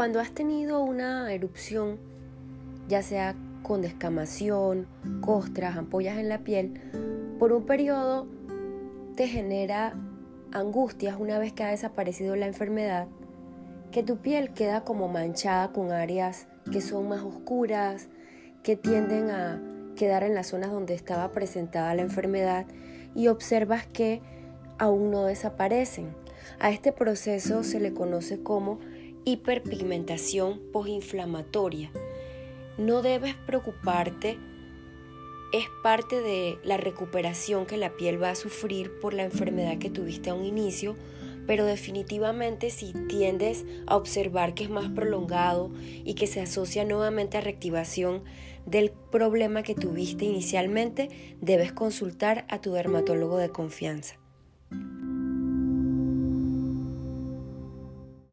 Cuando has tenido una erupción, ya sea con descamación, costras, ampollas en la piel, por un periodo te genera angustias una vez que ha desaparecido la enfermedad, que tu piel queda como manchada con áreas que son más oscuras, que tienden a quedar en las zonas donde estaba presentada la enfermedad y observas que aún no desaparecen. A este proceso se le conoce como hiperpigmentación postinflamatoria. No debes preocuparte, es parte de la recuperación que la piel va a sufrir por la enfermedad que tuviste a un inicio, pero definitivamente si tiendes a observar que es más prolongado y que se asocia nuevamente a reactivación del problema que tuviste inicialmente, debes consultar a tu dermatólogo de confianza.